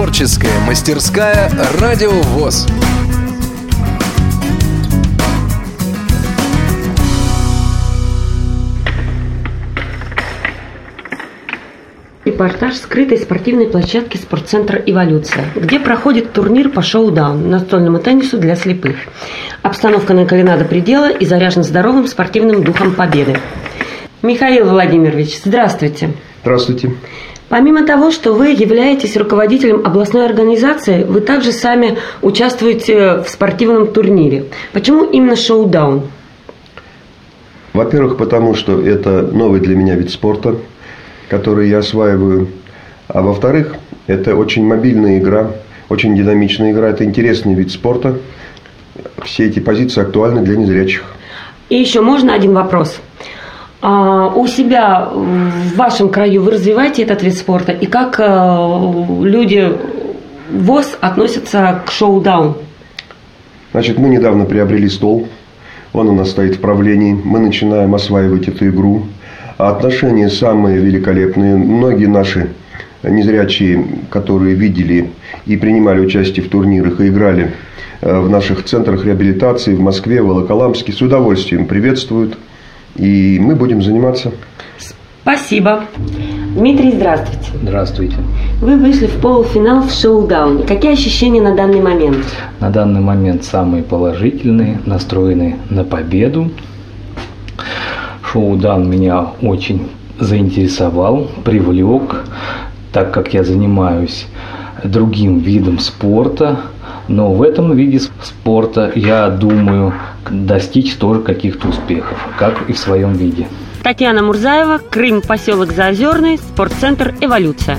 Творческая мастерская «Радио ВОЗ». Репортаж скрытой спортивной площадки спортцентра «Эволюция», где проходит турнир по шоу-даун настольному теннису для слепых. Обстановка накалена до предела и заряжена здоровым спортивным духом победы. Михаил Владимирович, здравствуйте. Здравствуйте. Помимо того, что вы являетесь руководителем областной организации, вы также сами участвуете в спортивном турнире. Почему именно шоу-даун? Во-первых, потому что это новый для меня вид спорта, который я осваиваю. А во-вторых, это очень мобильная игра, очень динамичная игра. Это интересный вид спорта. Все эти позиции актуальны для незрячих. И еще можно один вопрос. А у себя в вашем краю вы развиваете этот вид спорта? И как э, люди ВОЗ относятся к шоу-даун? Значит, мы недавно приобрели стол. Он у нас стоит в правлении. Мы начинаем осваивать эту игру. А отношения самые великолепные. Многие наши незрячие, которые видели и принимали участие в турнирах и играли э, в наших центрах реабилитации в Москве, в Волоколамске, с удовольствием приветствуют – и мы будем заниматься. Спасибо. Дмитрий, здравствуйте. Здравствуйте. Вы вышли в полуфинал в шоу-дауне. Какие ощущения на данный момент? На данный момент самые положительные, настроены на победу. Шоу-даун меня очень заинтересовал, привлек, так как я занимаюсь другим видом спорта, но в этом виде спорта, я думаю, достичь тоже каких-то успехов, как и в своем виде. Татьяна Мурзаева, Крым, поселок Заозерный, спортцентр «Эволюция».